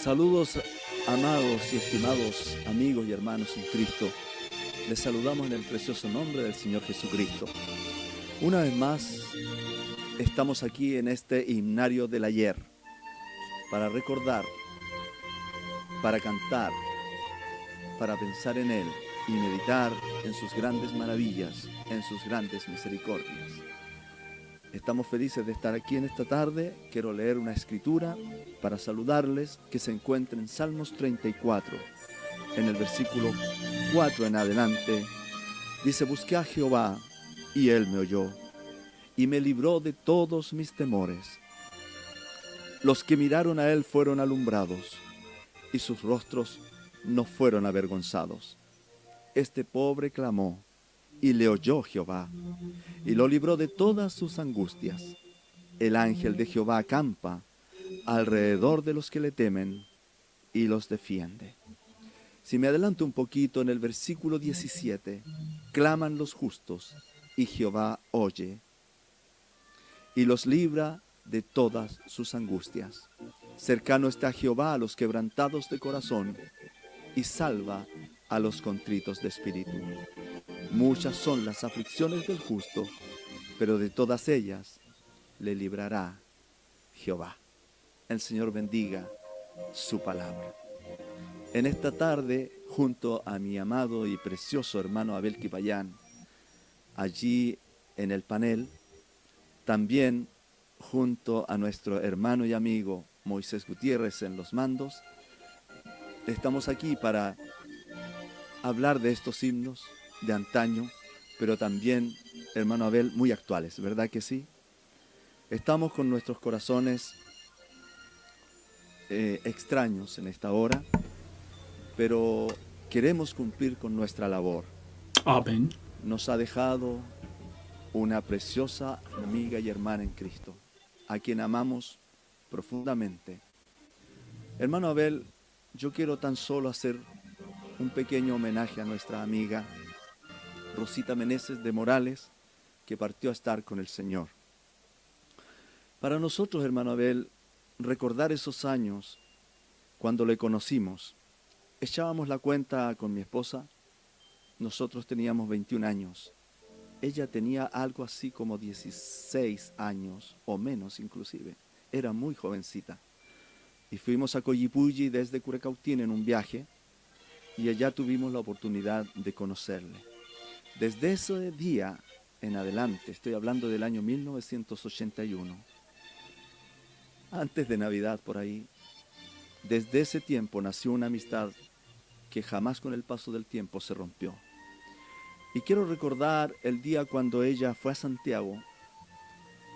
Saludos amados y estimados amigos y hermanos en Cristo. Les saludamos en el precioso nombre del Señor Jesucristo. Una vez más, estamos aquí en este himnario del ayer para recordar, para cantar, para pensar en Él y meditar en sus grandes maravillas, en sus grandes misericordias. Estamos felices de estar aquí en esta tarde. Quiero leer una escritura para saludarles que se encuentra en Salmos 34, en el versículo 4 en adelante. Dice, busqué a Jehová y él me oyó y me libró de todos mis temores. Los que miraron a él fueron alumbrados y sus rostros no fueron avergonzados. Este pobre clamó y le oyó Jehová, y lo libró de todas sus angustias. El ángel de Jehová acampa alrededor de los que le temen y los defiende. Si me adelanto un poquito en el versículo 17, claman los justos y Jehová oye y los libra de todas sus angustias. Cercano está Jehová a los quebrantados de corazón y salva a los contritos de espíritu. Muchas son las aflicciones del justo, pero de todas ellas le librará Jehová. El Señor bendiga su palabra. En esta tarde, junto a mi amado y precioso hermano Abel Kipayán, allí en el panel, también junto a nuestro hermano y amigo Moisés Gutiérrez en los mandos, estamos aquí para hablar de estos himnos de antaño, pero también, hermano Abel, muy actuales, ¿verdad que sí? Estamos con nuestros corazones eh, extraños en esta hora, pero queremos cumplir con nuestra labor. Amén. Nos ha dejado una preciosa amiga y hermana en Cristo, a quien amamos profundamente. Hermano Abel, yo quiero tan solo hacer un pequeño homenaje a nuestra amiga Rosita Meneses de Morales, que partió a estar con el Señor. Para nosotros, hermano Abel, recordar esos años cuando le conocimos, echábamos la cuenta con mi esposa, nosotros teníamos 21 años, ella tenía algo así como 16 años o menos inclusive, era muy jovencita. Y fuimos a Coyipulli desde Curecautín en un viaje y allá tuvimos la oportunidad de conocerle. Desde ese día en adelante, estoy hablando del año 1981, antes de Navidad por ahí, desde ese tiempo nació una amistad que jamás con el paso del tiempo se rompió. Y quiero recordar el día cuando ella fue a Santiago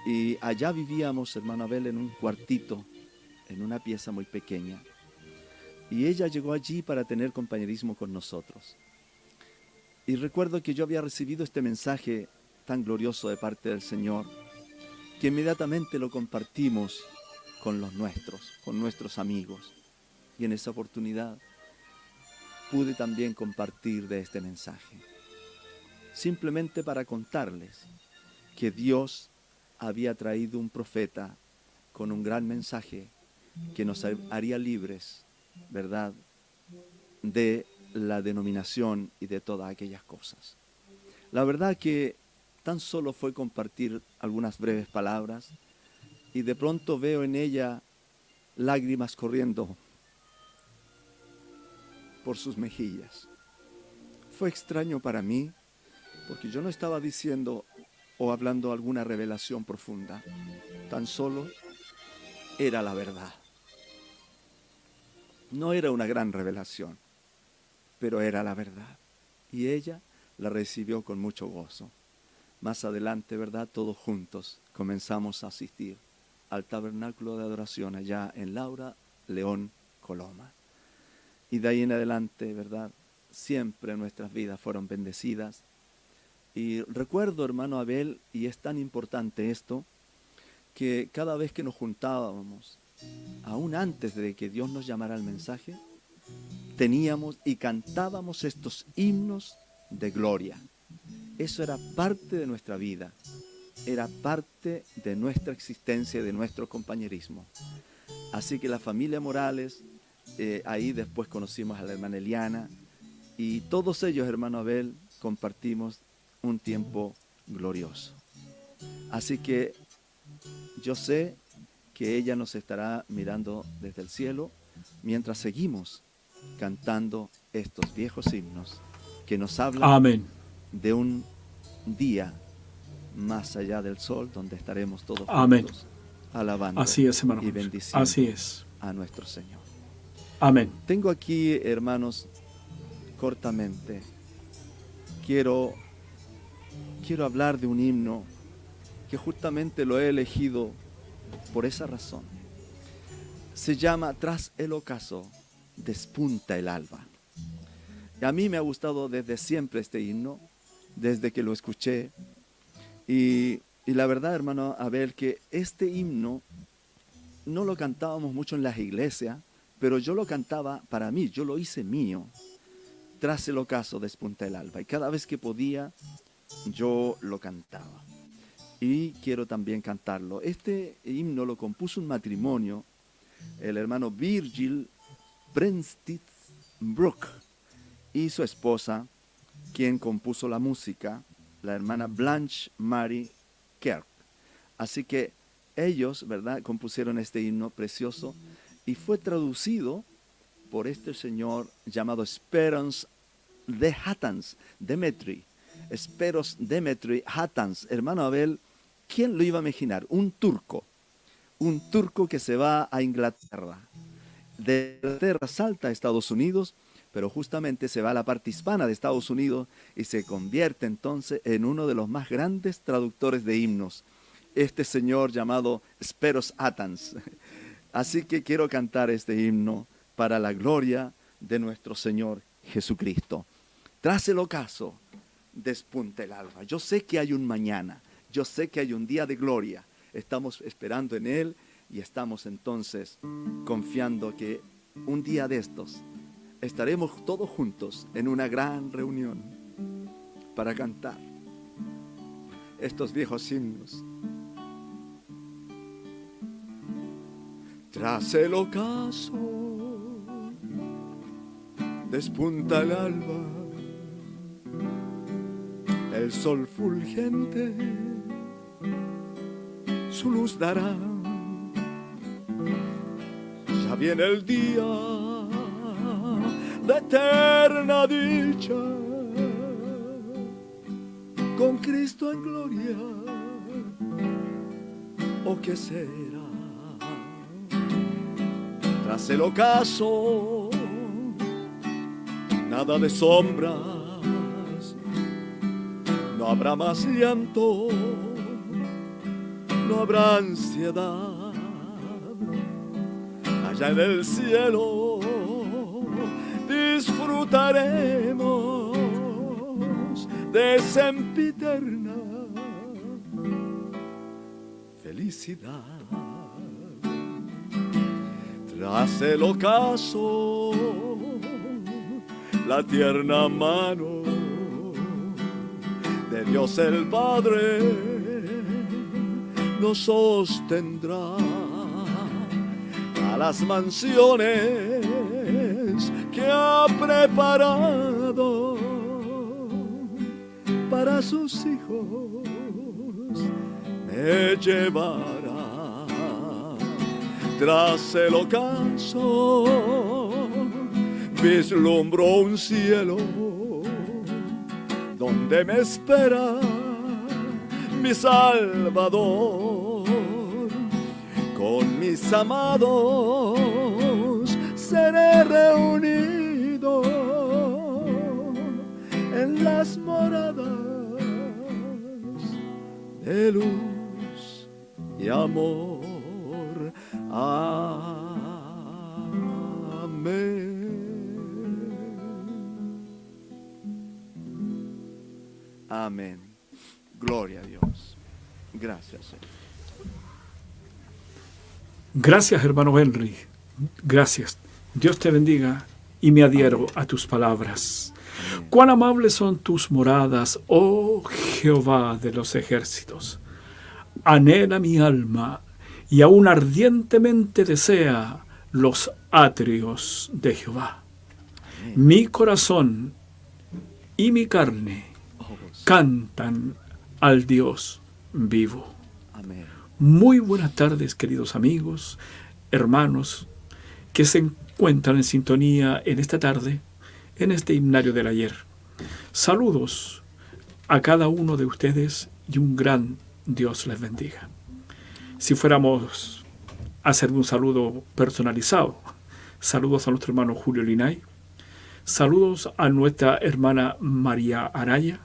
y allá vivíamos, hermano Abel, en un cuartito, en una pieza muy pequeña. Y ella llegó allí para tener compañerismo con nosotros. Y recuerdo que yo había recibido este mensaje tan glorioso de parte del Señor, que inmediatamente lo compartimos con los nuestros, con nuestros amigos. Y en esa oportunidad pude también compartir de este mensaje. Simplemente para contarles que Dios había traído un profeta con un gran mensaje que nos haría libres, ¿verdad?, de la denominación y de todas aquellas cosas. La verdad que tan solo fue compartir algunas breves palabras y de pronto veo en ella lágrimas corriendo por sus mejillas. Fue extraño para mí porque yo no estaba diciendo o hablando alguna revelación profunda, tan solo era la verdad. No era una gran revelación, pero era la verdad. Y ella la recibió con mucho gozo. más adelante, ¿verdad? Todos juntos comenzamos a asistir al tabernáculo de adoración allá en Laura, León, Coloma. Y de ahí en adelante, ¿verdad? Siempre nuestras vidas fueron bendecidas. Y recuerdo, hermano Abel, y es tan importante esto, que cada vez que nos juntábamos, aún antes de que Dios nos llamara al mensaje, teníamos y cantábamos estos himnos de gloria. Eso era parte de nuestra vida, era parte de nuestra existencia, de nuestro compañerismo. Así que la familia Morales, eh, ahí después conocimos a la hermana Eliana y todos ellos, hermano Abel, compartimos un tiempo glorioso. Así que yo sé que ella nos estará mirando desde el cielo mientras seguimos cantando estos viejos himnos que nos hablan de un día más allá del sol donde estaremos todos juntos alabando Así es, y bendiciendo Así es. a nuestro Señor. Amén. Tengo aquí, hermanos, cortamente, quiero, quiero hablar de un himno que justamente lo he elegido por esa razón. Se llama Tras el ocaso, despunta el alba. Y a mí me ha gustado desde siempre este himno, desde que lo escuché. Y, la verdad, hermano Abel, que este himno no lo cantábamos mucho en las iglesias, pero yo lo cantaba para mí, yo lo hice mío. Tras el ocaso despunta el alba. Y cada vez que podía, yo lo cantaba. Y quiero también cantarlo. Este himno lo compuso un matrimonio, el hermano Virgil Brook y su esposa, quien compuso la música, la hermana Blanche Mary Kirk. Así que ellos, ¿verdad?, compusieron este himno precioso y fue traducido por este señor llamado Esperance de Hattans, Demetri. Esperos Demetri Hattans, hermano Abel, ¿quién lo iba a imaginar? Un turco, un turco que se va a Inglaterra. De Inglaterra salta a Estados Unidos pero justamente se va a la parte hispana de Estados Unidos y se convierte entonces en uno de los más grandes traductores de himnos, este señor llamado Speros Atans. Así que quiero cantar este himno para la gloria de nuestro Señor Jesucristo. Tras el ocaso, despunta el alba. Yo sé que hay un mañana, yo sé que hay un día de gloria. Estamos esperando en Él y estamos entonces confiando que un día de estos estaremos todos juntos en una gran reunión para cantar estos viejos himnos. Tras el ocaso despunta el alba, el sol fulgente su luz dará. Ya viene el día de eterna dicha, con Cristo en gloria, ¿o qué será? Tras el ocaso, nada de sombras, no habrá más llanto, no habrá ansiedad, allá en el cielo disfrutaremos de sempiterna felicidad. Tras el ocaso, la tierna mano de Dios el Padre nos sostendrá a las mansiones que ha preparado para sus hijos me llevará. Tras el ocaso vislumbro un cielo donde me espera mi Salvador. Con mis amados seré reunido las moradas de luz y amor. Amén. Amén. Gloria a Dios. Gracias. Gracias, hermano Henry. Gracias. Dios te bendiga y me adhiero a tus palabras. Cuán amables son tus moradas, oh Jehová de los ejércitos. Anhela mi alma y aún ardientemente desea los atrios de Jehová. Mi corazón y mi carne cantan al Dios vivo. Muy buenas tardes, queridos amigos, hermanos, que se encuentran en sintonía en esta tarde, en este himnario del ayer. Saludos a cada uno de ustedes y un gran Dios les bendiga. Si fuéramos a hacer un saludo personalizado, saludos a nuestro hermano Julio Linay, saludos a nuestra hermana María Araya,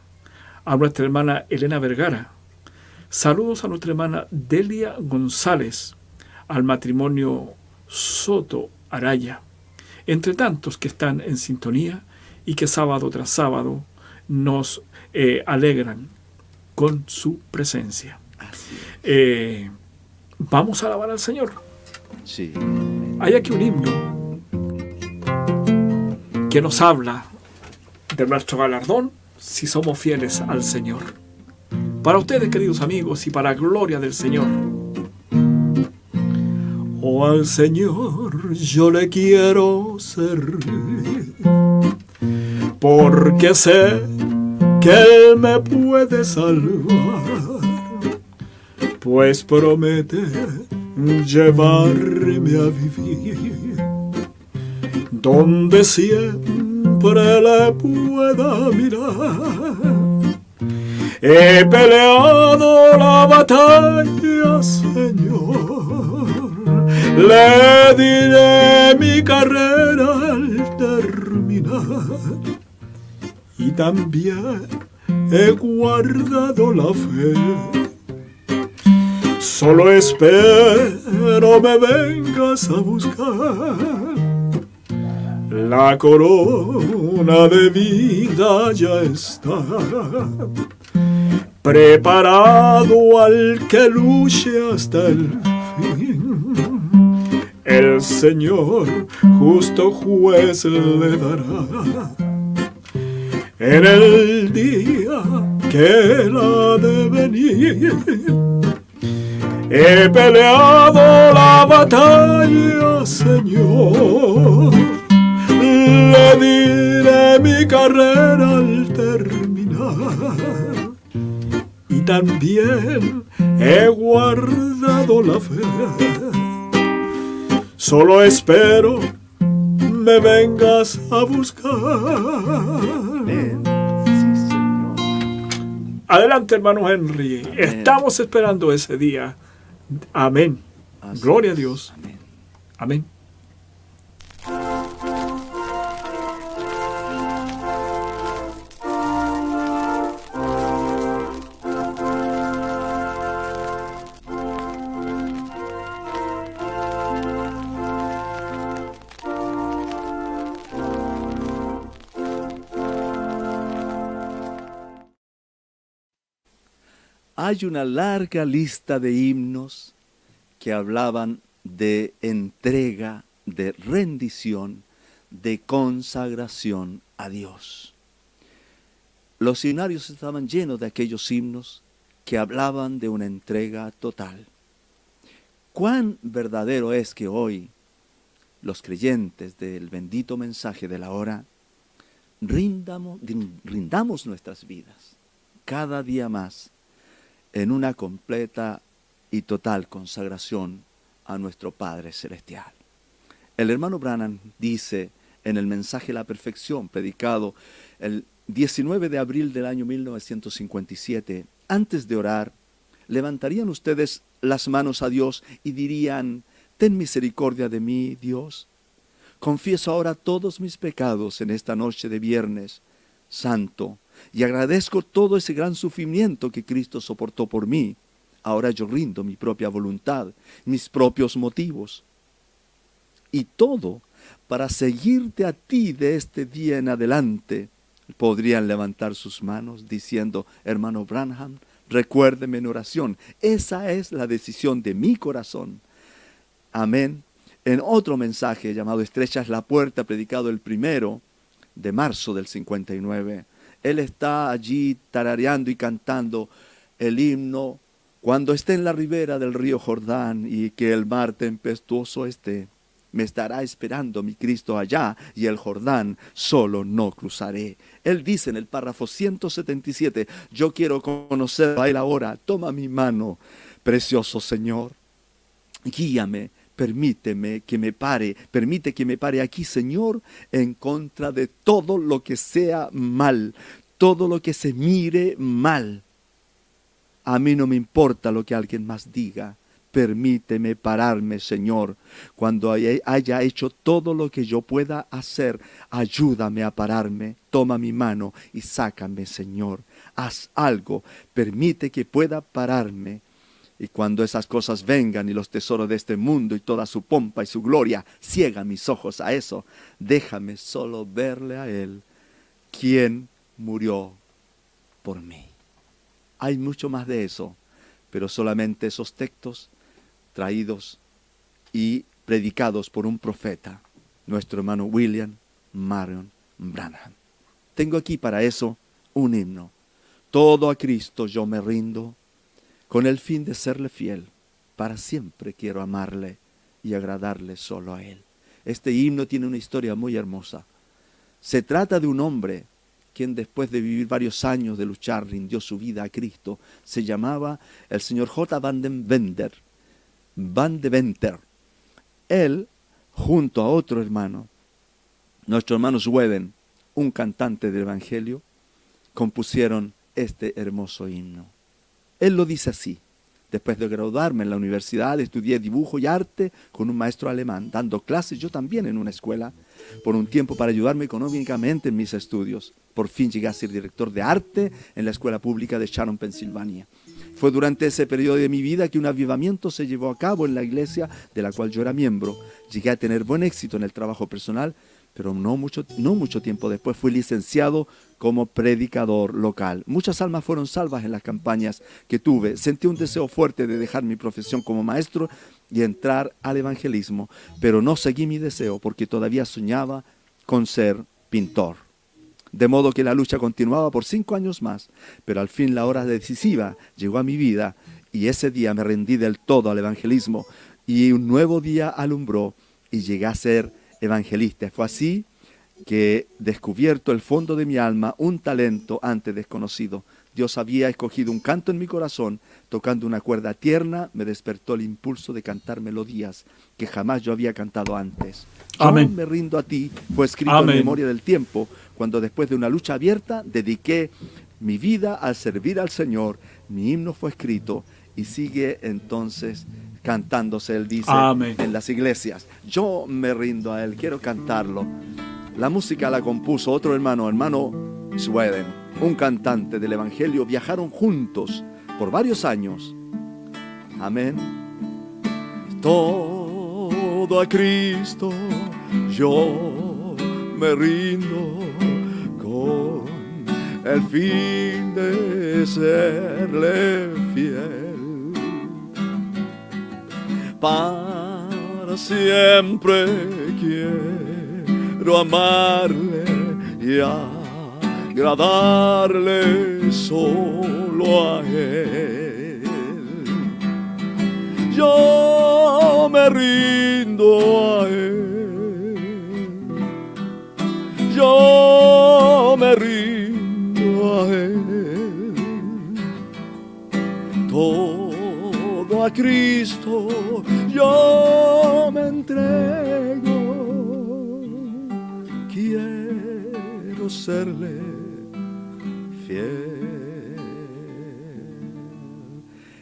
a nuestra hermana Elena Vergara, saludos a nuestra hermana Delia González, al matrimonio Soto Araya, entre tantos que están en sintonía y que sábado tras sábado nos eh, alegran con su presencia. Eh, vamos a alabar al Señor. Sí. Hay aquí un himno que nos habla de nuestro galardón si somos fieles al Señor. Para ustedes, queridos amigos, y para gloria del Señor. Oh, al Señor yo le quiero servir, porque sé que Él me puede salvar, pues promete llevarme a vivir donde siempre le pueda mirar. He peleado la batalla, Señor. Le diré mi carrera. Y también he guardado la fe. Solo espero me vengas a buscar la corona de vida ya está preparado al que luche hasta el fin. El Señor, justo juez, le dará en el día que él ha de venir. He peleado la batalla, Señor le diré mi carrera al terminar. Y también he guardado la fe. Solo espero me vengas a buscar. Adelante, hermano Henry. Estamos esperando ese día. Amén. Gloria a Dios. Amén. Hay una larga lista de himnos que hablaban de entrega, de rendición, de consagración a Dios. Los himnarios estaban llenos de aquellos himnos que hablaban de una entrega total. Cuán verdadero es que hoy los creyentes del bendito mensaje de la hora rindamos, rindamos nuestras vidas cada día más en una completa y total consagración a nuestro Padre Celestial. El hermano Branham dice en el mensaje La Perfección, predicado el 19 de abril del año 1957, antes de orar, levantarían ustedes las manos a Dios y dirían, Ten misericordia de mí, Dios. Confieso ahora todos mis pecados en esta noche de viernes santo y agradezco todo ese gran sufrimiento que Cristo soportó por mí. Ahora yo rindo mi propia voluntad, mis propios motivos. Y todo para seguirte a ti de este día en adelante. Podrían levantar sus manos diciendo, hermano Branham, recuérdeme en oración. Esa es la decisión de mi corazón. Amén. En otro mensaje llamado Estrecha es la puerta, predicado el primero de marzo del 59, él está allí tarareando y cantando el himno cuando esté en la ribera del río Jordán y que el mar tempestuoso esté. Me estará esperando mi Cristo allá y el Jordán solo no cruzaré. Él dice en el párrafo 177, yo quiero conocer a Él ahora, toma mi mano, precioso Señor, guíame, permíteme que me pare, permite que me pare aquí, Señor, en contra de todo lo que sea mal, todo lo que se mire mal. A mí no me importa lo que alguien más diga. Permíteme pararme, Señor. Cuando haya hecho todo lo que yo pueda hacer, ayúdame a pararme. Toma mi mano y sácame, Señor. Haz algo. Permite que pueda pararme. Y cuando esas cosas vengan y los tesoros de este mundo y toda su pompa y su gloria ciega mis ojos a eso, déjame solo verle a Él, quien murió por mí. Hay mucho más de eso, pero solamente esos textos traídos y predicados por un profeta, nuestro hermano William Marion Branham. Tengo aquí para eso un himno. Todo a Cristo yo me rindo con el fin de serle fiel. Para siempre quiero amarle y agradarle solo a él. Este himno tiene una historia muy hermosa. Se trata de un hombre quien después de vivir varios años de luchar rindió su vida a Cristo. Se llamaba el señor J. Van den Wender. Van de Venter. Él, junto a otro hermano, nuestro hermano Sweden, un cantante del Evangelio, compusieron este hermoso himno. Él lo dice así. Después de graduarme en la universidad, estudié dibujo y arte con un maestro alemán, dando clases yo también en una escuela, por un tiempo para ayudarme económicamente en mis estudios. Por fin llegué a ser director de arte en la escuela pública de Sharon, Pensilvania. Fue durante ese periodo de mi vida que un avivamiento se llevó a cabo en la iglesia de la cual yo era miembro. Llegué a tener buen éxito en el trabajo personal pero no mucho, no mucho tiempo después fui licenciado como predicador local. Muchas almas fueron salvas en las campañas que tuve. Sentí un deseo fuerte de dejar mi profesión como maestro y entrar al evangelismo, pero no seguí mi deseo porque todavía soñaba con ser pintor. De modo que la lucha continuaba por cinco años más, pero al fin la hora decisiva llegó a mi vida y ese día me rendí del todo al evangelismo y un nuevo día alumbró y llegué a ser evangelista. Fue así que, descubierto el fondo de mi alma, un talento antes desconocido, Dios había escogido un canto en mi corazón, tocando una cuerda tierna, me despertó el impulso de cantar melodías que jamás yo había cantado antes. Amén. me rindo a ti, fue escrito en memoria del tiempo, cuando después de una lucha abierta dediqué mi vida al servir al Señor, mi himno fue escrito y sigue entonces cantándose, él dice, en las iglesias. Yo me rindo a él, quiero cantarlo. La música la compuso otro hermano, hermano Sweden, un cantante del Evangelio. Viajaron juntos por varios años. Amén. Todo a Cristo yo me rindo con el fin de serle fiel para siempre quiero amarle y agradarle solo a él. Yo me rindo a él. Yo Cristo yo me entrego, quiero serle fiel.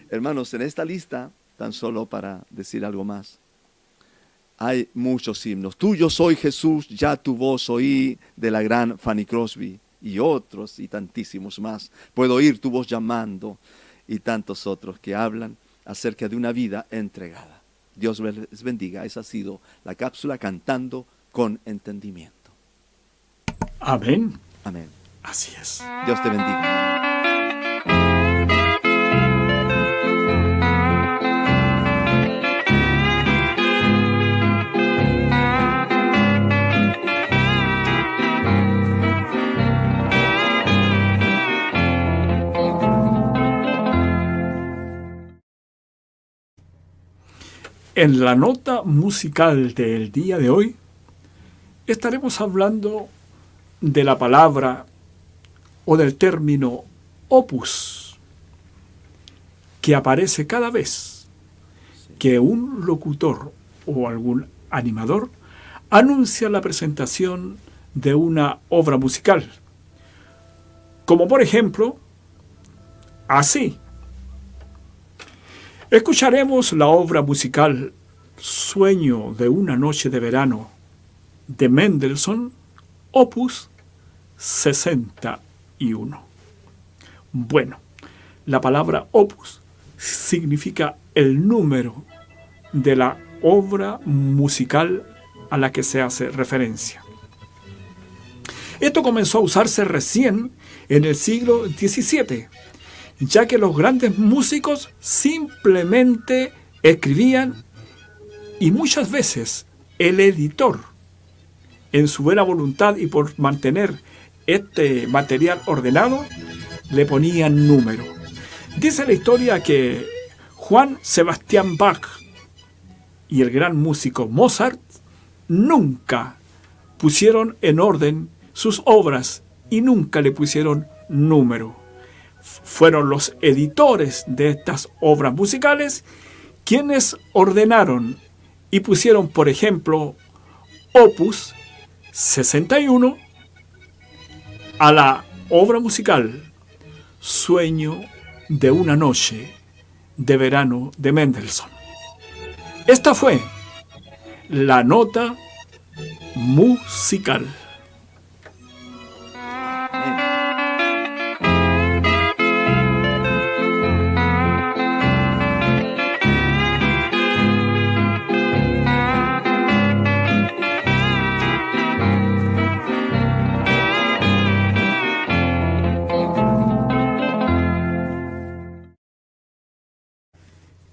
Hermanos, en esta lista, tan solo para decir algo más, hay muchos himnos. Tuyo soy Jesús, ya tu voz oí de la gran Fanny Crosby y otros y tantísimos más. Puedo oír tu voz llamando y tantos otros que hablan acerca de una vida entregada. Dios les bendiga. Esa ha sido la cápsula cantando con entendimiento. Amén. Amén. Así es. Dios te bendiga. En la nota musical del día de hoy estaremos hablando de la palabra o del término opus, que aparece cada vez que un locutor o algún animador anuncia la presentación de una obra musical. Como por ejemplo, así. Escucharemos la obra musical Sueño de una noche de verano de Mendelssohn, opus 61. Bueno, la palabra opus significa el número de la obra musical a la que se hace referencia. Esto comenzó a usarse recién en el siglo XVII ya que los grandes músicos simplemente escribían y muchas veces el editor, en su buena voluntad y por mantener este material ordenado, le ponían número. Dice la historia que Juan Sebastián Bach y el gran músico Mozart nunca pusieron en orden sus obras y nunca le pusieron número fueron los editores de estas obras musicales quienes ordenaron y pusieron, por ejemplo, opus 61 a la obra musical Sueño de una noche de verano de Mendelssohn. Esta fue la nota musical.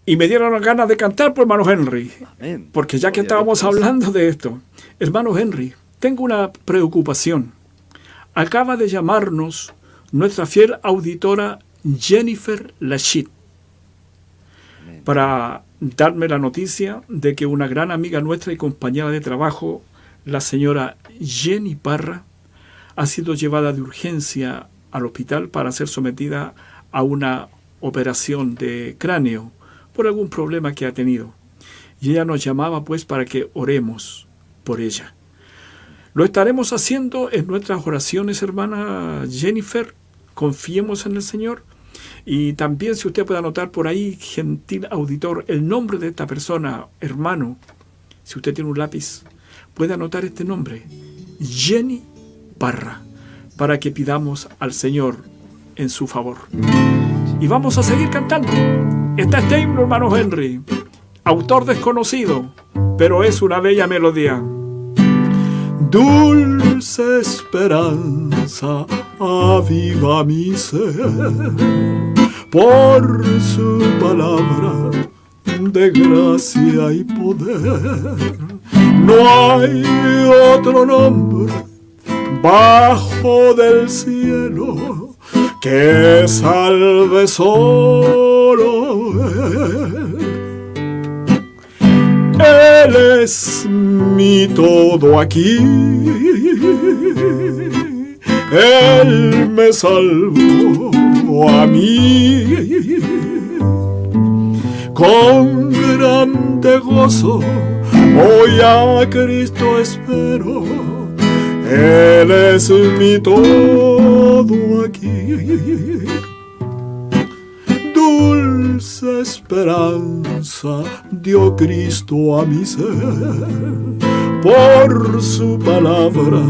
Y me dieron ganas de cantar por hermano Henry. Porque ya que estábamos hablando de esto, hermano Henry, tengo una preocupación. Acaba de llamarnos nuestra fiel auditora Jennifer Lachit para darme la noticia de que una gran amiga nuestra y compañera de trabajo, la señora Jenny Parra, ha sido llevada de urgencia al hospital para ser sometida a una operación de cráneo por algún problema que ha tenido. Y ella nos llamaba pues para que oremos por ella. Lo estaremos haciendo en nuestras oraciones, hermana Jennifer. Confiemos en el Señor. Y también si usted puede anotar por ahí, gentil auditor, el nombre de esta persona, hermano, si usted tiene un lápiz, puede anotar este nombre, Jenny Parra, para que pidamos al Señor en su favor. Y vamos a seguir cantando. Está himno, hermano Henry, autor desconocido, pero es una bella melodía. Dulce esperanza aviva mi ser por su palabra de gracia y poder. No hay otro nombre bajo del cielo que salve solo Él. Es mi todo aquí. Él me salvó a mí. Con grande gozo hoy a Cristo espero él es mi todo aquí. Dulce esperanza dio Cristo a mi ser por su palabra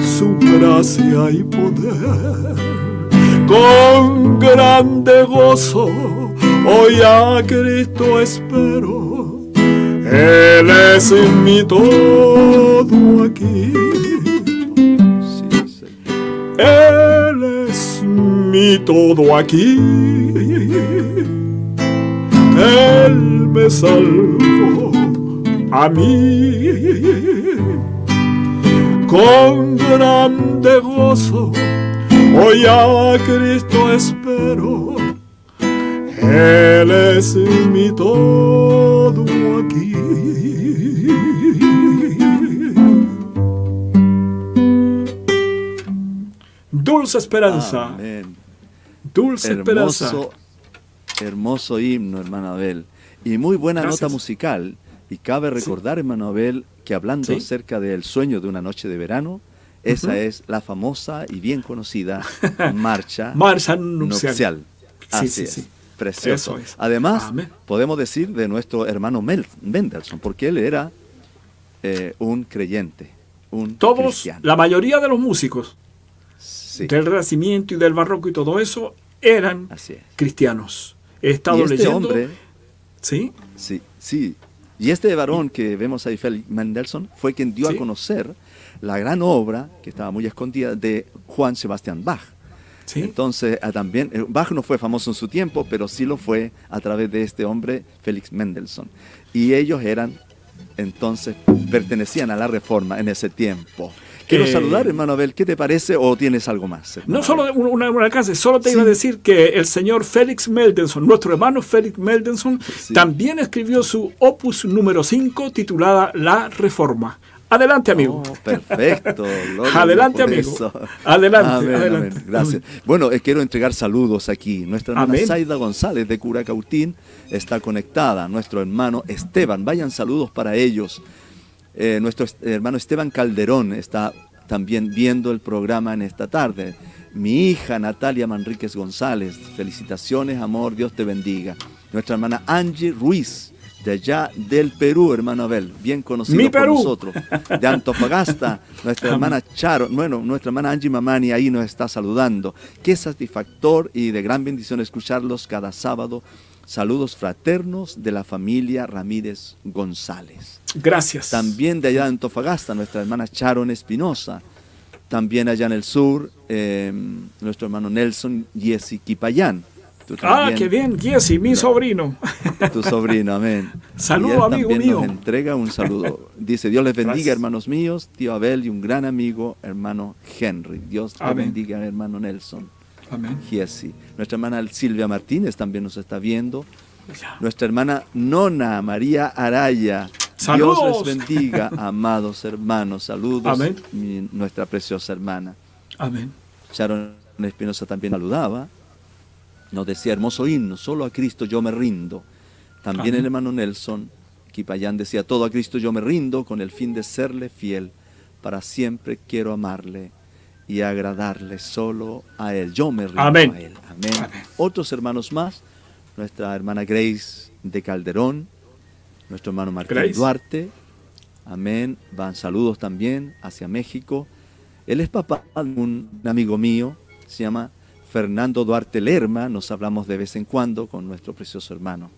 su gracia y poder. Con grande gozo hoy a Cristo espero. Él es mi todo aquí. Él es mi todo aquí. Él me salvó a mí con grande gozo. Hoy a Cristo espero, Él es mi todo aquí. Dulce esperanza. Dulce hermoso, esperanza. Hermoso himno, hermano Abel. Y muy buena nota musical. Y cabe recordar, hermano Abel, que hablando acerca del sueño de una noche de verano, esa es la famosa y bien conocida marcha, marcha nupcial. Así es. Precioso. Además, podemos decir de nuestro hermano Mel Mendelssohn, porque él era eh, un creyente, un Todos, la mayoría de los músicos del Renacimiento y del Barroco y todo eso eran cristianos. He estado y este leyendo. Hombre, ¿Sí? Sí, sí. Y este varón que vemos ahí, Felix Mendelssohn, fue quien dio a conocer la gran obra, que estaba muy escondida, de Juan Sebastián Bach. Entonces, ah, también, eh, Bach no fue famoso en su tiempo, pero sí lo fue a través de este hombre, Félix Mendelssohn. Y ellos eran, entonces, pertenecían a la reforma en ese tiempo. Quiero eh, saludar, hermano Abel, ¿qué te parece o tienes algo más? No solo una, una alcance, solo te iba a decir que el señor Félix Mendelssohn, nuestro hermano Félix Mendelssohn, también escribió su opus número 5 titulada La Reforma. Adelante, amigo. Oh, perfecto. adelante, amigo. Adelante, adelante. Gracias. Bueno, eh, quiero entregar saludos aquí. Nuestra hermana Zaida González de Curacautín está conectada. Nuestro hermano Esteban. Vayan saludos para ellos. Eh, nuestro hermano Esteban Calderón está también viendo el programa en esta tarde. Mi hija Natalia Manríquez González. Felicitaciones, amor. Dios te bendiga. Nuestra hermana Angie Ruiz de allá del Perú, hermano Abel, bien conocido por nosotros, de Antofagasta, nuestra hermana Charo, bueno, nuestra hermana Angie Mamani ahí nos está saludando. Qué satisfactor y de gran bendición escucharlos cada sábado. Saludos fraternos de la familia Ramírez González. Gracias. También de allá de Antofagasta, nuestra hermana Charon Espinosa. También allá en el sur, eh, nuestro hermano Nelson Yesi Quipayán ah, qué bien, Jesse, mi sobrino. Tu sobrino, amén. Saludo, amigo mío. Nos entrega un saludo. Dice, Dios les bendiga, hermanos míos, tío Abel y un gran amigo, hermano Henry. Dios te bendiga, hermano Nelson. Amén. Jesse. Nuestra hermana Silvia Martínez también nos está viendo. Nuestra hermana Nona María Araya. Saludos. Dios les bendiga, amados hermanos. Saludos, Amén. nuestra preciosa hermana. Amén. Sharon Espinosa también saludaba nos decía hermoso himno, solo a Cristo yo me rindo. También el hermano Nelson Kipayán decía, todo a Cristo yo me rindo con el fin de serle fiel. Para siempre quiero amarle y agradarle solo a Él. Yo me rindo a Él. Amén. Otros hermanos más, nuestra hermana Grace de Calderón, nuestro hermano Martín Duarte. Amén. Van saludos también hacia México. Él es papá de un amigo mío, se llama Fernando Duarte Lerma, nos hablamos de vez en cuando con nuestro precioso hermano.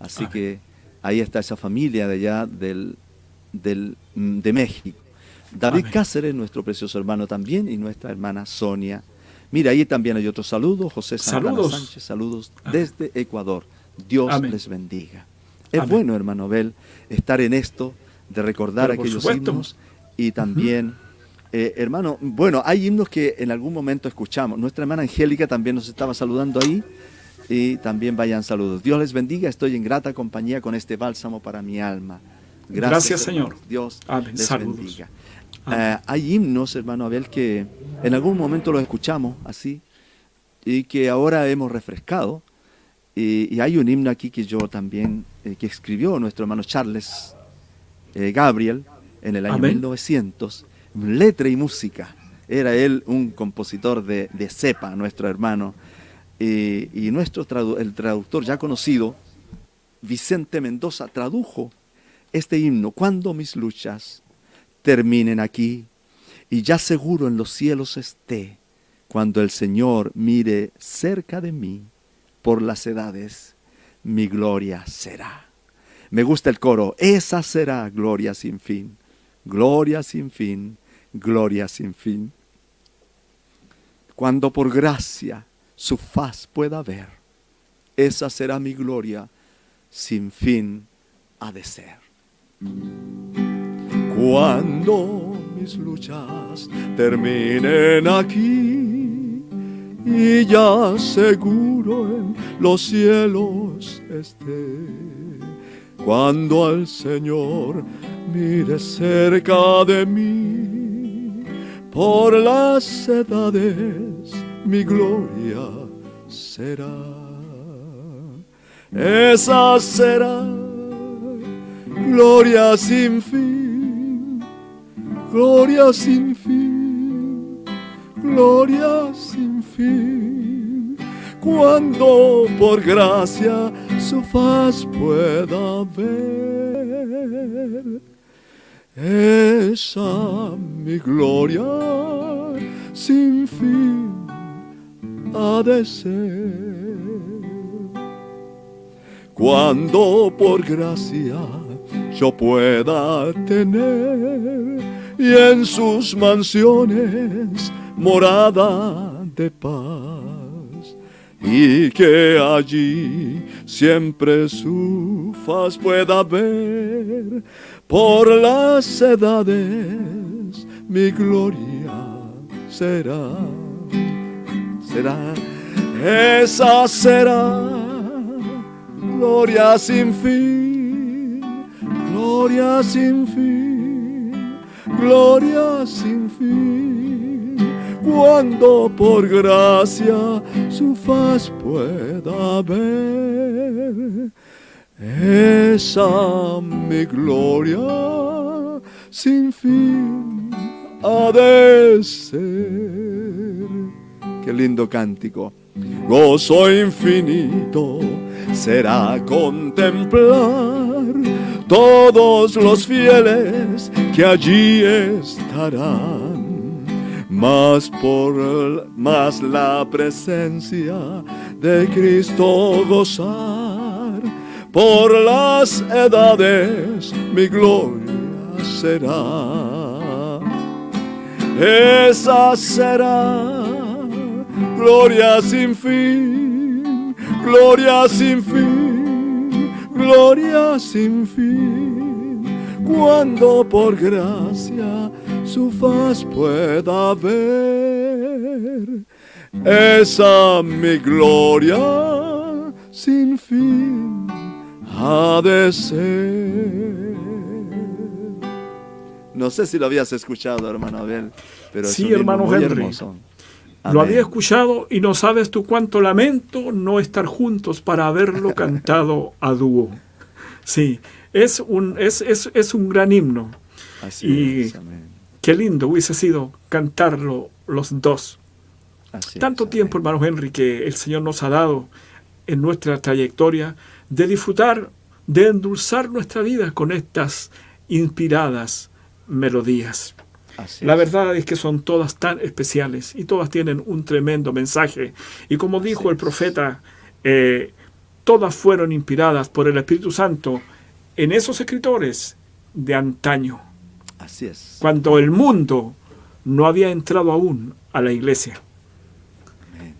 Así que ahí está esa familia de allá del, del, mm, de México. David Cáceres, nuestro precioso hermano también, y nuestra hermana Sonia. Mira, ahí también hay otro saludo, José saludos. Sánchez, saludos desde Ecuador. Dios les bendiga. Es bueno, hermano Abel, estar en esto, de recordar aquellos himnos y también eh, hermano, bueno, hay himnos que en algún momento escuchamos. Nuestra hermana Angélica también nos estaba saludando ahí y también vayan saludos. Dios les bendiga, estoy en grata compañía con este bálsamo para mi alma. Gracias, Señor. Dios les bendiga. Eh, hay himnos, hermano Abel, que en algún momento los escuchamos así y que ahora hemos refrescado. Y, hay un himno aquí que yo también, eh, que escribió nuestro hermano Charles Gabriel en el año 1900 letra y música. Era él un compositor de, cepa, nuestro hermano. y nuestro el traductor ya conocido, Vicente Mendoza, tradujo este himno, cuando mis luchas terminen aquí y ya seguro en los cielos esté, cuando el Señor mire cerca de mí por las edades, mi gloria será. Me gusta el coro, esa será gloria sin fin, gloria sin fin, gloria sin fin. Cuando por gracia su faz pueda ver, esa será mi gloria sin fin ha de ser. Cuando mis luchas terminen aquí y ya seguro en los cielos esté, cuando al Señor mire cerca de mí, por las edades mi gloria será. Esa será gloria sin fin, gloria sin fin, gloria sin fin, cuando por gracia su faz pueda ver. Esa mi gloria sin fin ha de ser. Cuando por gracia yo pueda tener y en sus mansiones morada de paz y que allí siempre su faz pueda ver por las edades mi gloria será. Será esa será gloria sin fin gloria sin fin, gloria sin fin, cuando por gracia su faz pueda ver. Esa mi gloria sin fin ha de ser. Qué lindo cántico. Gozo infinito será contemplar todos los fieles que allí estarán, más por más la presencia de Cristo gozar, por las edades mi gloria será. Esa será gloria sin fin, gloria sin fin, gloria sin fin, cuando por gracia su faz pueda ver. Esa mi gloria sin fin ha de ser. No sé si lo habías escuchado, hermano Abel, pero sí, hermano Henry. Hermoso. Lo había escuchado y no sabes tú cuánto lamento no estar juntos para haberlo cantado a dúo. Sí, es un, es, es, un gran himno. Así y es, qué lindo hubiese sido cantarlo los dos. Tanto tiempo, hermano Henry, que el Señor nos ha dado en nuestra trayectoria de disfrutar, de endulzar nuestra vida con estas inspiradas melodías la verdad es que son todas tan especiales y todas tienen un tremendo mensaje. Y como dijo el profeta, eh, todas fueron inspiradas por el Espíritu Santo en esos escritores de antaño. Así es. Cuando el mundo no había entrado aún a la iglesia.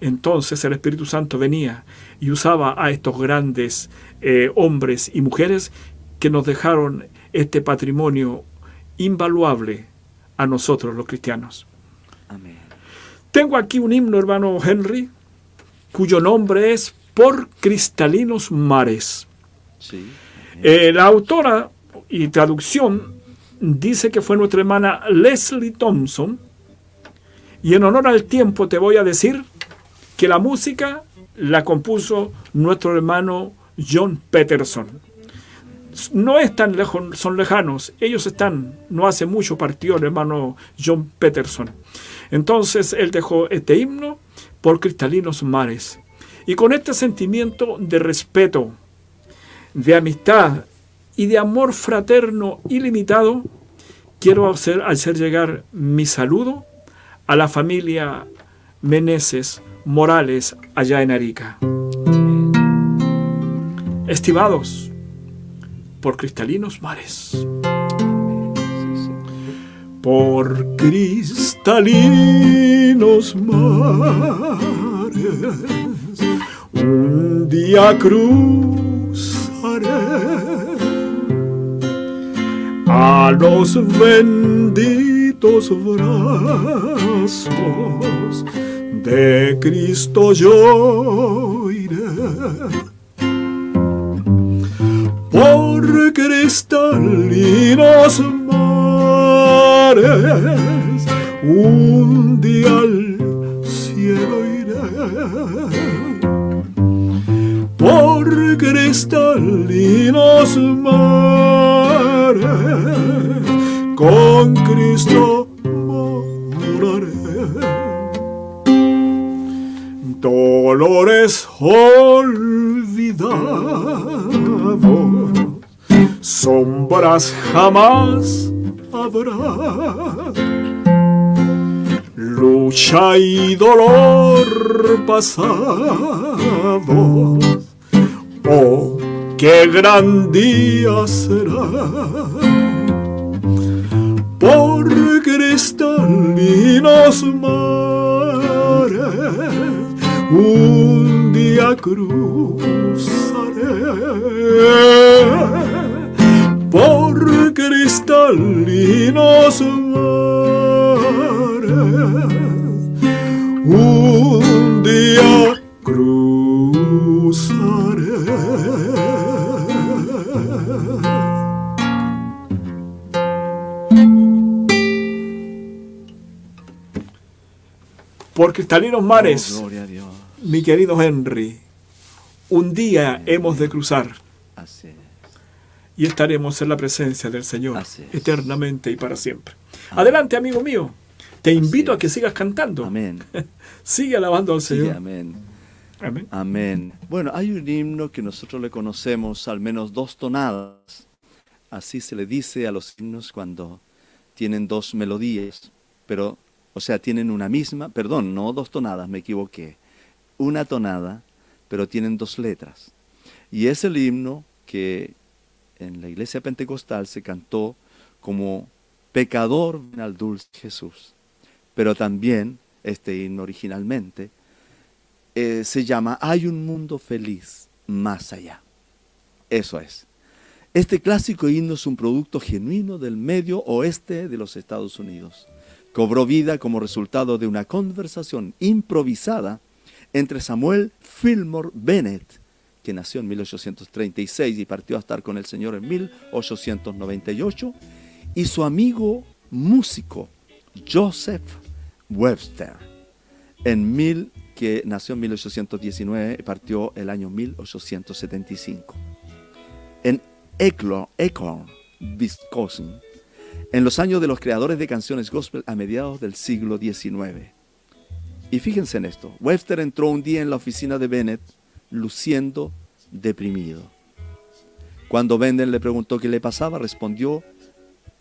Entonces el Espíritu Santo venía y usaba a estos grandes eh, hombres y mujeres que nos dejaron este patrimonio invaluable a nosotros los cristianos. Amén. Tengo aquí un himno, hermano Henry, cuyo nombre es Por cristalinos mares. Sí. Eh, la autora y traducción dice que fue nuestra hermana Leslie Thompson. Y en honor al tiempo te voy a decir que la música la compuso nuestro hermano John Peterson no es tan lejos, son lejanos. Ellos están, no hace mucho partió el hermano John Peterson. Entonces él dejó este himno por cristalinos mares. Y con este sentimiento de respeto, de amistad y de amor fraterno ilimitado, quiero hacer, llegar mi saludo a la familia Meneses Morales allá en Arica. Estimados por cristalinos mares. Por cristalinos mares, un día cruzaré a los benditos brazos de Cristo yo iré. Por cristalinos mares, un día al cielo iré. Por cristalinos mares, con Cristo dolores olvidados, sombras jamás habrá. Lucha y dolor pasado, oh, qué gran día será. Por cristalinos mares un día cruzaré por cristalinos mares. Un día Por cristalinos mares. Oh, a Dios. Mi querido Henry, un día hemos de cruzar Así es. y estaremos en la presencia del Señor eternamente y para siempre. Adelante, amigo mío. Te invito a que sigas cantando. Amén. Sigue alabando al Sí, Señor. amén. Amén. Amén. Bueno, hay un himno que nosotros le conocemos al menos dos tonadas. Así se le dice a los himnos cuando tienen dos melodías, pero, o sea, tienen una misma, perdón, no dos tonadas, me equivoqué. Una tonada, pero tienen dos letras. Y es el himno que en la iglesia pentecostal se cantó como pecador ven al dulce Jesús. Pero también este himno originalmente eh, se llama Hay un mundo feliz más allá. Eso es. Este clásico himno es un producto genuino del medio oeste de los Estados Unidos. Cobró vida como resultado de una conversación improvisada entre Samuel Fillmore Bennett, que nació en 1836 y partió a estar con el Señor en 1898, y su amigo músico Joseph Webster, en que nació en 1819 y partió el año 1875. En Eklor- Acorn, Wisconsin, en los años de los creadores de canciones gospel a mediados del siglo XIX. Y fíjense en esto, Webster entró un día en la oficina de Bennett luciendo deprimido. Cuando Bennett le preguntó qué le pasaba, respondió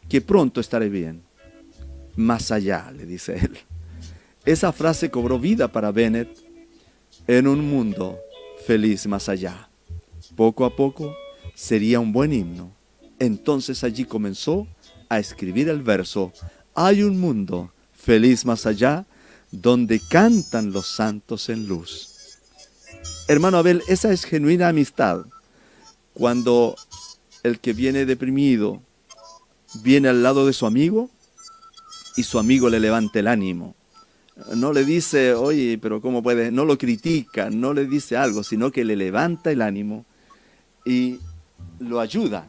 que pronto estaré bien. Más allá, le dice él. Esa frase cobró vida para Bennett en un mundo feliz más allá. Poco a poco sería un buen himno. Entonces allí comenzó a escribir el verso, hay un mundo feliz más allá donde cantan los santos en luz. Hermano Abel, esa es genuina amistad. Cuando el que viene deprimido viene al lado de su amigo y su amigo le levanta el ánimo. No le dice, oye, pero ¿cómo puedes? No lo critica, no le dice algo, sino que le levanta el ánimo y lo ayuda.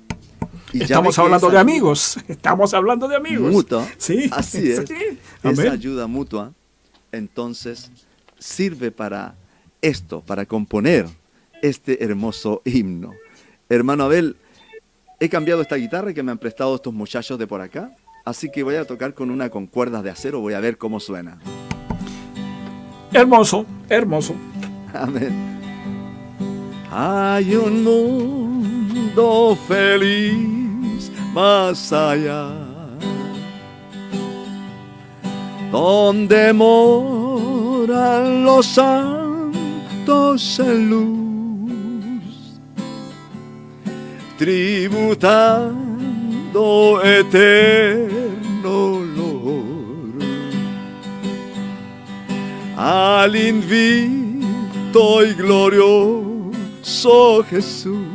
Y Estamos hablando de amigos. Estamos hablando de amigos. Mutua. Sí. Así es. sí. Esa ayuda mutua, entonces, sirve para esto, para componer este hermoso himno. Hermano Abel, he cambiado esta guitarra que me han prestado estos muchachos de por acá, así que voy a tocar con una con cuerdas de acero, voy a ver cómo suena. Hermoso, hermoso. Amén. Hay un mundo feliz más allá, donde moran los santos en luz, tributando eterno olor. Al invito y glorioso Jesús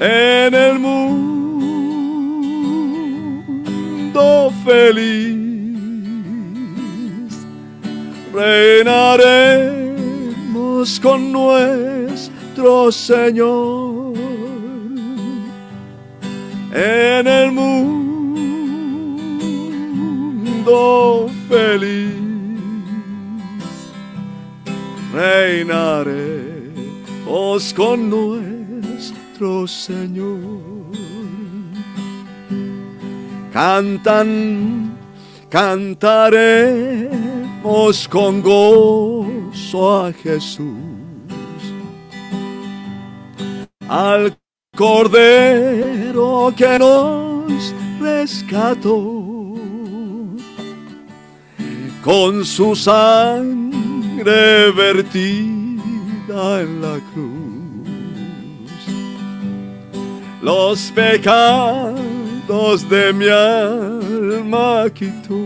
en el mundo feliz. Reinaremos con nuestro Señor en el mundo feliz. Reinaremos con nuestro Señor. Cantan, cantaremos con gozo a Jesús. Al Cordero que nos rescató con su sangre vertida en la cruz los pecados de mi alma quitó.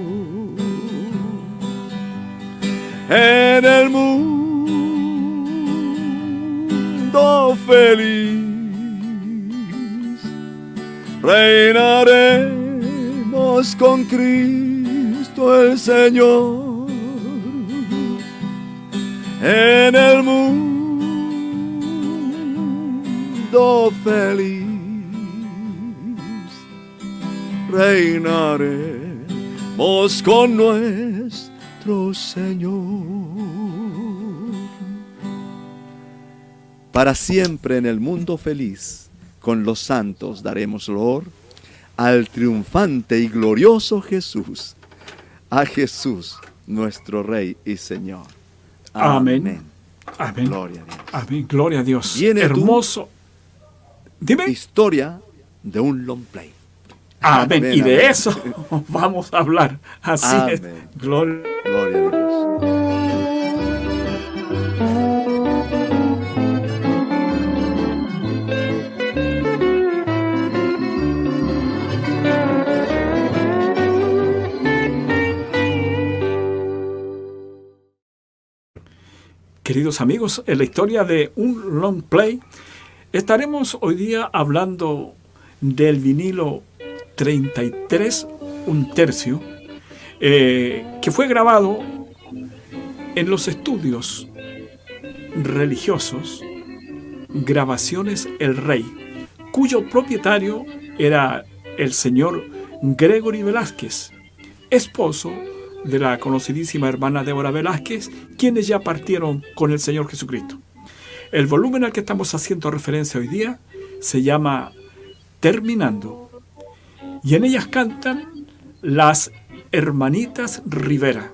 En el mundo feliz reinaremos con Cristo el Señor. En el mundo feliz reinaremos con nuestro Señor. Para siempre en el mundo feliz, con los santos daremos loor al triunfante y glorioso Jesús, a Jesús, nuestro Rey y Señor. Amén. Amén. Gloria a Dios. Amén. Gloria a Dios. Hermoso. Dime. Historia de un long play. Amén. y de eso vamos a hablar. Así es. Gloria. Gloria a Dios. Queridos amigos, en la historia de un long play, estaremos hoy día hablando del vinilo 33, un tercio, eh, que fue grabado en los estudios religiosos Grabaciones El Rey, cuyo propietario era el señor Gregory Velázquez, esposo de la conocidísima hermana Débora Velázquez, quienes ya partieron con el Señor Jesucristo. El volumen al que estamos haciendo referencia hoy día se llama Terminando y en ellas cantan las Hermanitas Rivera,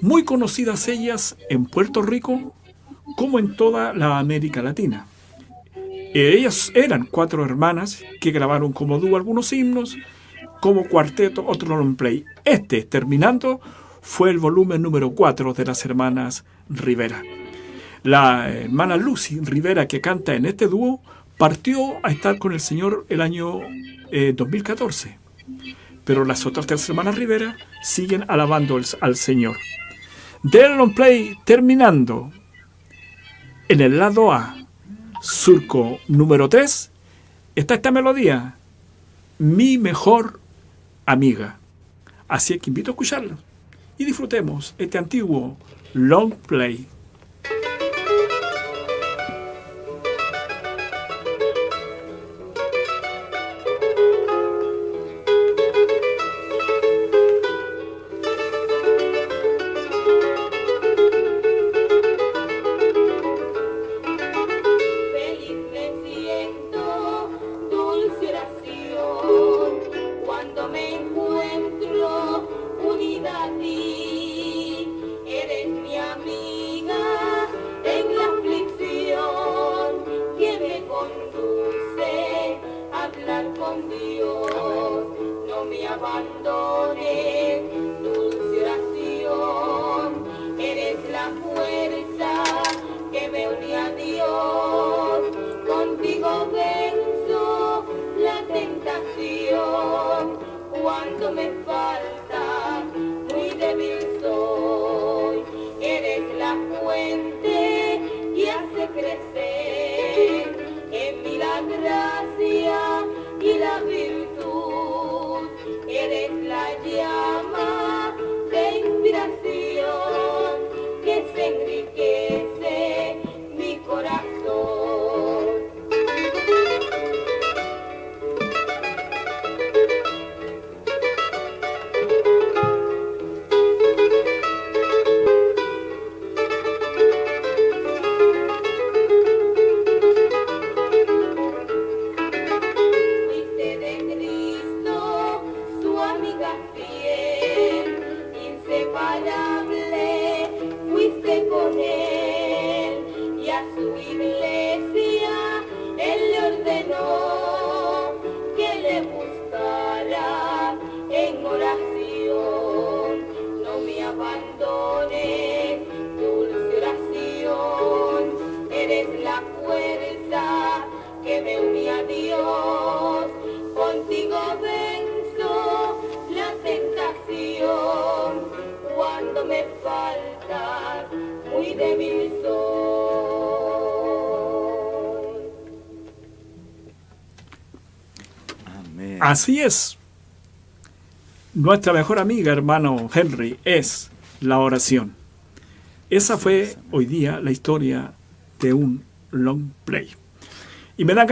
muy conocidas ellas en Puerto Rico como en toda la América Latina. Ellas eran cuatro hermanas que grabaron como dúo algunos himnos, como cuarteto otro long play. Este, terminando, fue el volumen número cuatro de las hermanas Rivera. La hermana Lucy Rivera que canta en este dúo partió a estar con el Señor el año 2014. Eh, Pero las otras tres hermanas Rivera siguen alabando al Señor. Del long play terminando en el lado A, surco número 3, está esta melodía, Mi mejor amiga. Así que invito a escucharlo y disfrutemos este antiguo long play. Me Así es. Nuestra mejor amiga, hermano Henry, es la oración. Esa fue hoy día la historia de un long play. Y me da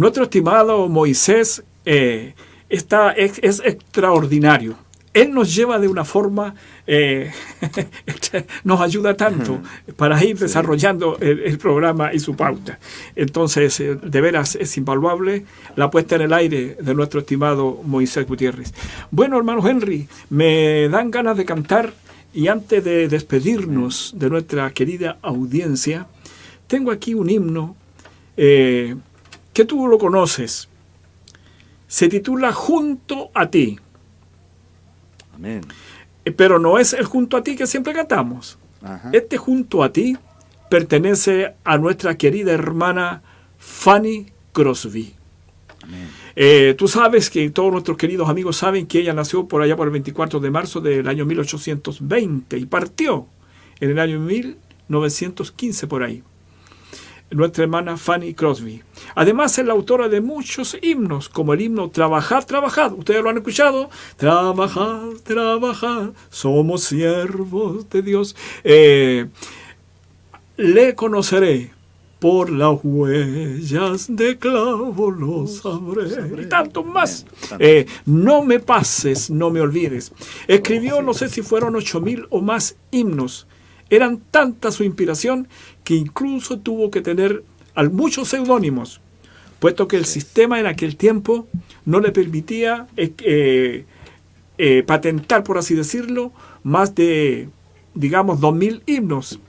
Nuestro estimado Moisés eh, está, es, es extraordinario. Él nos lleva de una forma, eh, nos ayuda tanto para ir desarrollando el, el programa y su pauta. Entonces, eh, de veras es invaluable la puesta en el aire de nuestro estimado Moisés Gutiérrez. Bueno, hermano Henry, me dan ganas de cantar y antes de despedirnos de nuestra querida audiencia, tengo aquí un himno eh, que tú lo conoces. Se titula Junto a ti. Amén. Eh, Pero no es el junto a ti que siempre cantamos. Ajá. Este junto a ti pertenece a nuestra querida hermana Fanny Crosby. Eh, tú sabes que todos nuestros queridos amigos saben que ella nació por allá por el 24 de marzo del año 1820 y partió en el año 1915 por ahí. Nuestra hermana Fanny Crosby. Además es la autora de muchos himnos, como el himno Trabajad, trabajad. Ustedes lo han escuchado. Trabajad, trabajad. Somos siervos de Dios. Eh, le conoceré por las huellas de clavo lo sabré. Y tanto más. Eh, no me pases, no me olvides. Escribió, no sé si fueron ocho mil o más himnos. Eran tanta su inspiración que incluso tuvo que tener muchos seudónimos, puesto que el sistema en aquel tiempo no le permitía eh, eh, eh, patentar, por así decirlo, más de, digamos, dos mil himnos.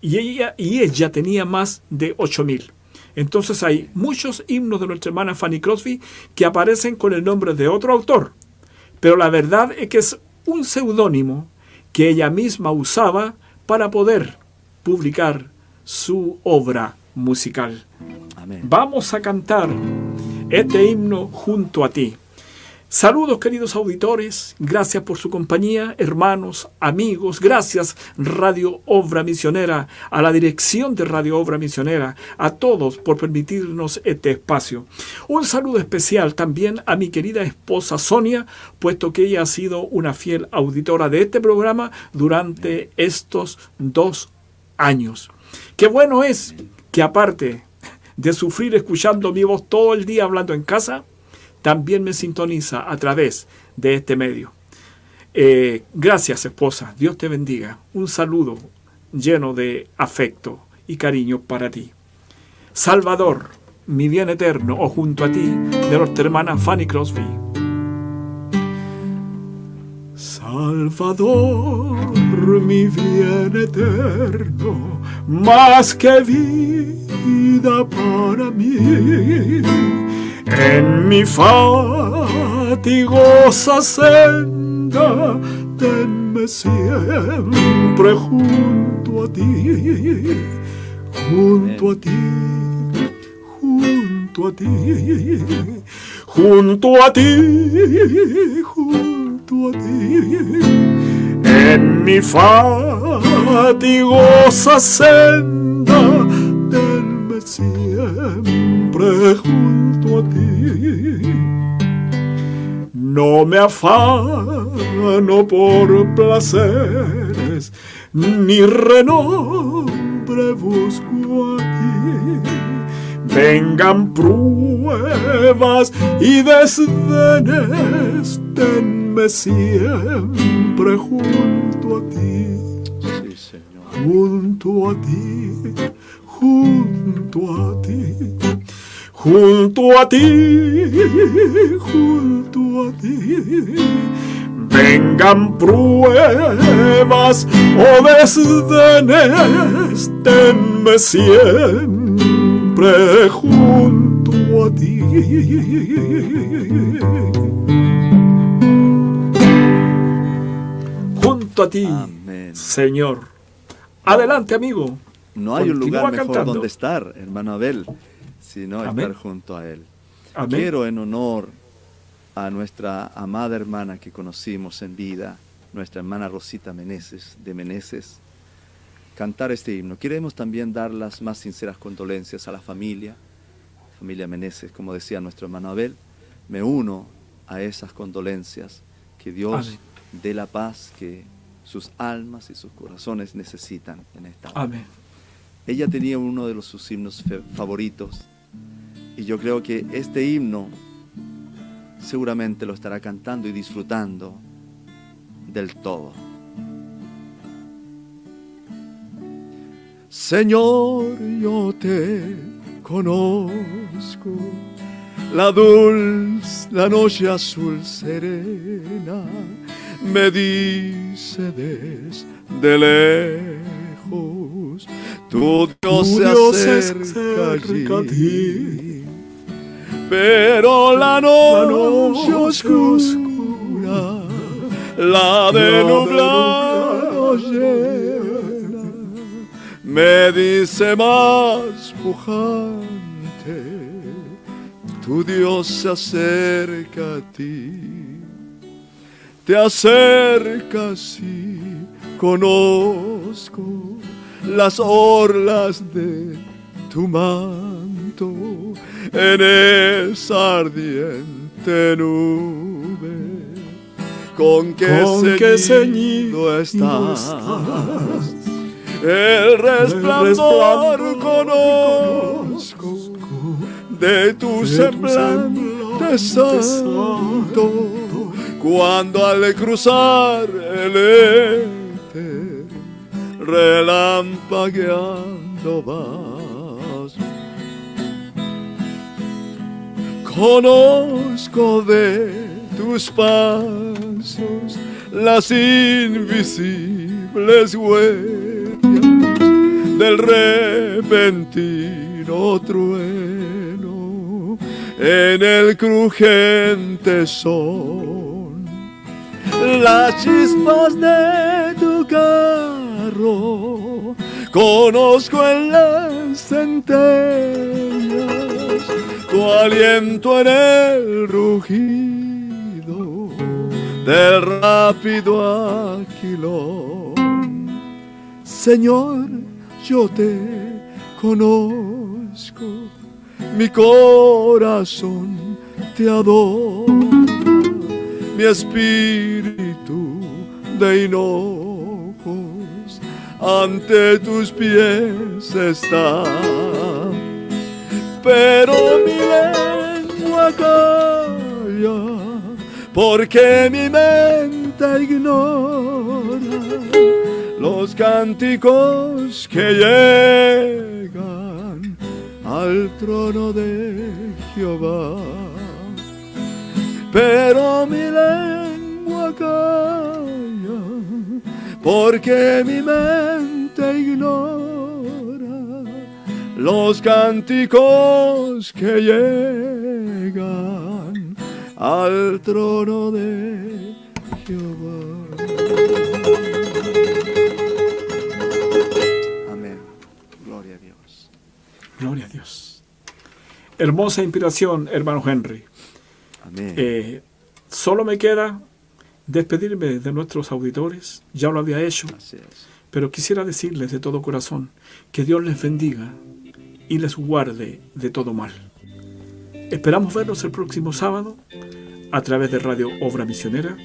Y ella, y ella tenía más de 8.000. Entonces hay muchos himnos de nuestra hermana Fanny Crosby que aparecen con el nombre de otro autor, pero la verdad es que es un seudónimo que ella misma usaba para poder publicar su obra musical. Amén. Vamos a cantar este himno junto a ti. Saludos queridos auditores, gracias por su compañía, hermanos, amigos, gracias Radio Obra Misionera, a la dirección de Radio Obra Misionera, a todos por permitirnos este espacio. Un saludo especial también a mi querida esposa Sonia, puesto que ella ha sido una fiel auditora de este programa durante estos dos años. Qué bueno es que aparte de sufrir escuchando mi voz todo el día hablando en casa, también me sintoniza a través de este medio. Eh, gracias, esposa. Dios te bendiga. Un saludo lleno de afecto y cariño para ti. Salvador, mi bien eterno, o junto a ti, de nuestra hermana Fanny Crosby. Salvador, mi bien eterno, más que vida para mí, en mi fatigosa senda, tenme siempre junto a ti, junto a ti junto a ti, junto a ti, junto a ti. En mi fatigosa senda, tenme siempre junto a ti. No me afano por placeres, ni renombre busco a ti vengan pruebas y desdenes, tenme siempre junto a ti. Sí, Señor. Junto a ti, junto a ti, junto a ti, junto a ti. Vengan pruebas o desdenes, tenme siempre junto a ti. Junto a ti, Amén. Señor. Adelante, amigo. No hay un lugar mejor cantando. donde estar, hermano Abel, sino Amén. estar junto a Él. Amén. Quiero en honor a nuestra amada hermana que conocimos en vida, nuestra hermana Rosita Meneses, de Meneses, cantar este himno. Queremos también dar las más sinceras condolencias a la familia, familia Meneses, como decía nuestro hermano Abel. Me uno a esas condolencias. Que Dios Amén. dé la paz que sus almas y sus corazones necesitan en esta hora. Amén. Ella tenía uno de los, sus himnos favoritos y yo creo que este himno seguramente lo estará cantando y disfrutando del todo. Señor, yo te conozco, la dulce, la noche azul serena me dice desde lejos, tu Dios, Tu se Dios se acerca, acerca a ti. Pero la La noche oscura, la de nublado llena, me dice más pujante, tu Dios se acerca a ti, te acercas y conozco las orlas de tu manto en esa ardiente nube con que Con que ceñido estás. estás. El resplandor resplandor conozco de tu de semblante santo cuando al cruzar el relampagueando vas. Conozco de tus pasos las invisibles huellas del repentino trueno en el crujente sol. Las chispas de tu conozco en las centellas tu aliento en el rugido del rápido aquilón. Señor, yo te conozco, mi corazón te adora, mi espíritu de hinojos ante tus pies está pero mi lengua calla, porque mi mente ignora los cánticos que llegan al trono de Jehová. Pero mi lengua calla, porque mi mente ignora los cánticos que llegan al trono de Jehová. Amén. Gloria a Dios. Gloria a Dios. Hermosa inspiración, hermano Henry. Amén. Eh, solo me queda despedirme de nuestros auditores. Ya lo había hecho, pero quisiera decirles de todo corazón que Dios les bendiga y les guarde de todo mal. Esperamos vernos el próximo sábado a través de Radio Obra Misionera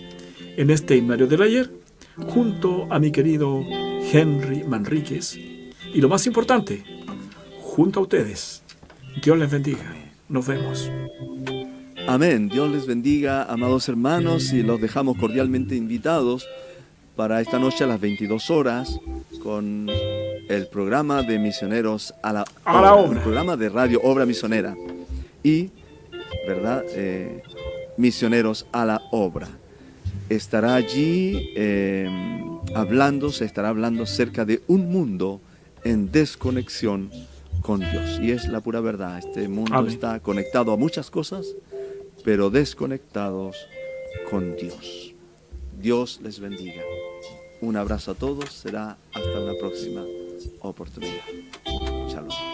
en este himnario del ayer junto a mi querido Henry Manríquez y lo más importante, junto a ustedes. Dios les bendiga. Nos vemos. Amén. Dios les bendiga, amados hermanos, y los dejamos cordialmente invitados para esta noche a las 22 horas con el programa de misioneros a la, A la obra. El programa de radio Obra Misionera. Y, ¿verdad? Eh, misioneros a la obra. Estará allí eh, hablando, se estará hablando acerca de un mundo en desconexión con Dios. Y es la pura verdad. Este mundo Amén. está conectado a muchas cosas, pero desconectados con Dios. Dios les bendiga. Un abrazo a todos, será hasta una próxima oportunidad. Shalom.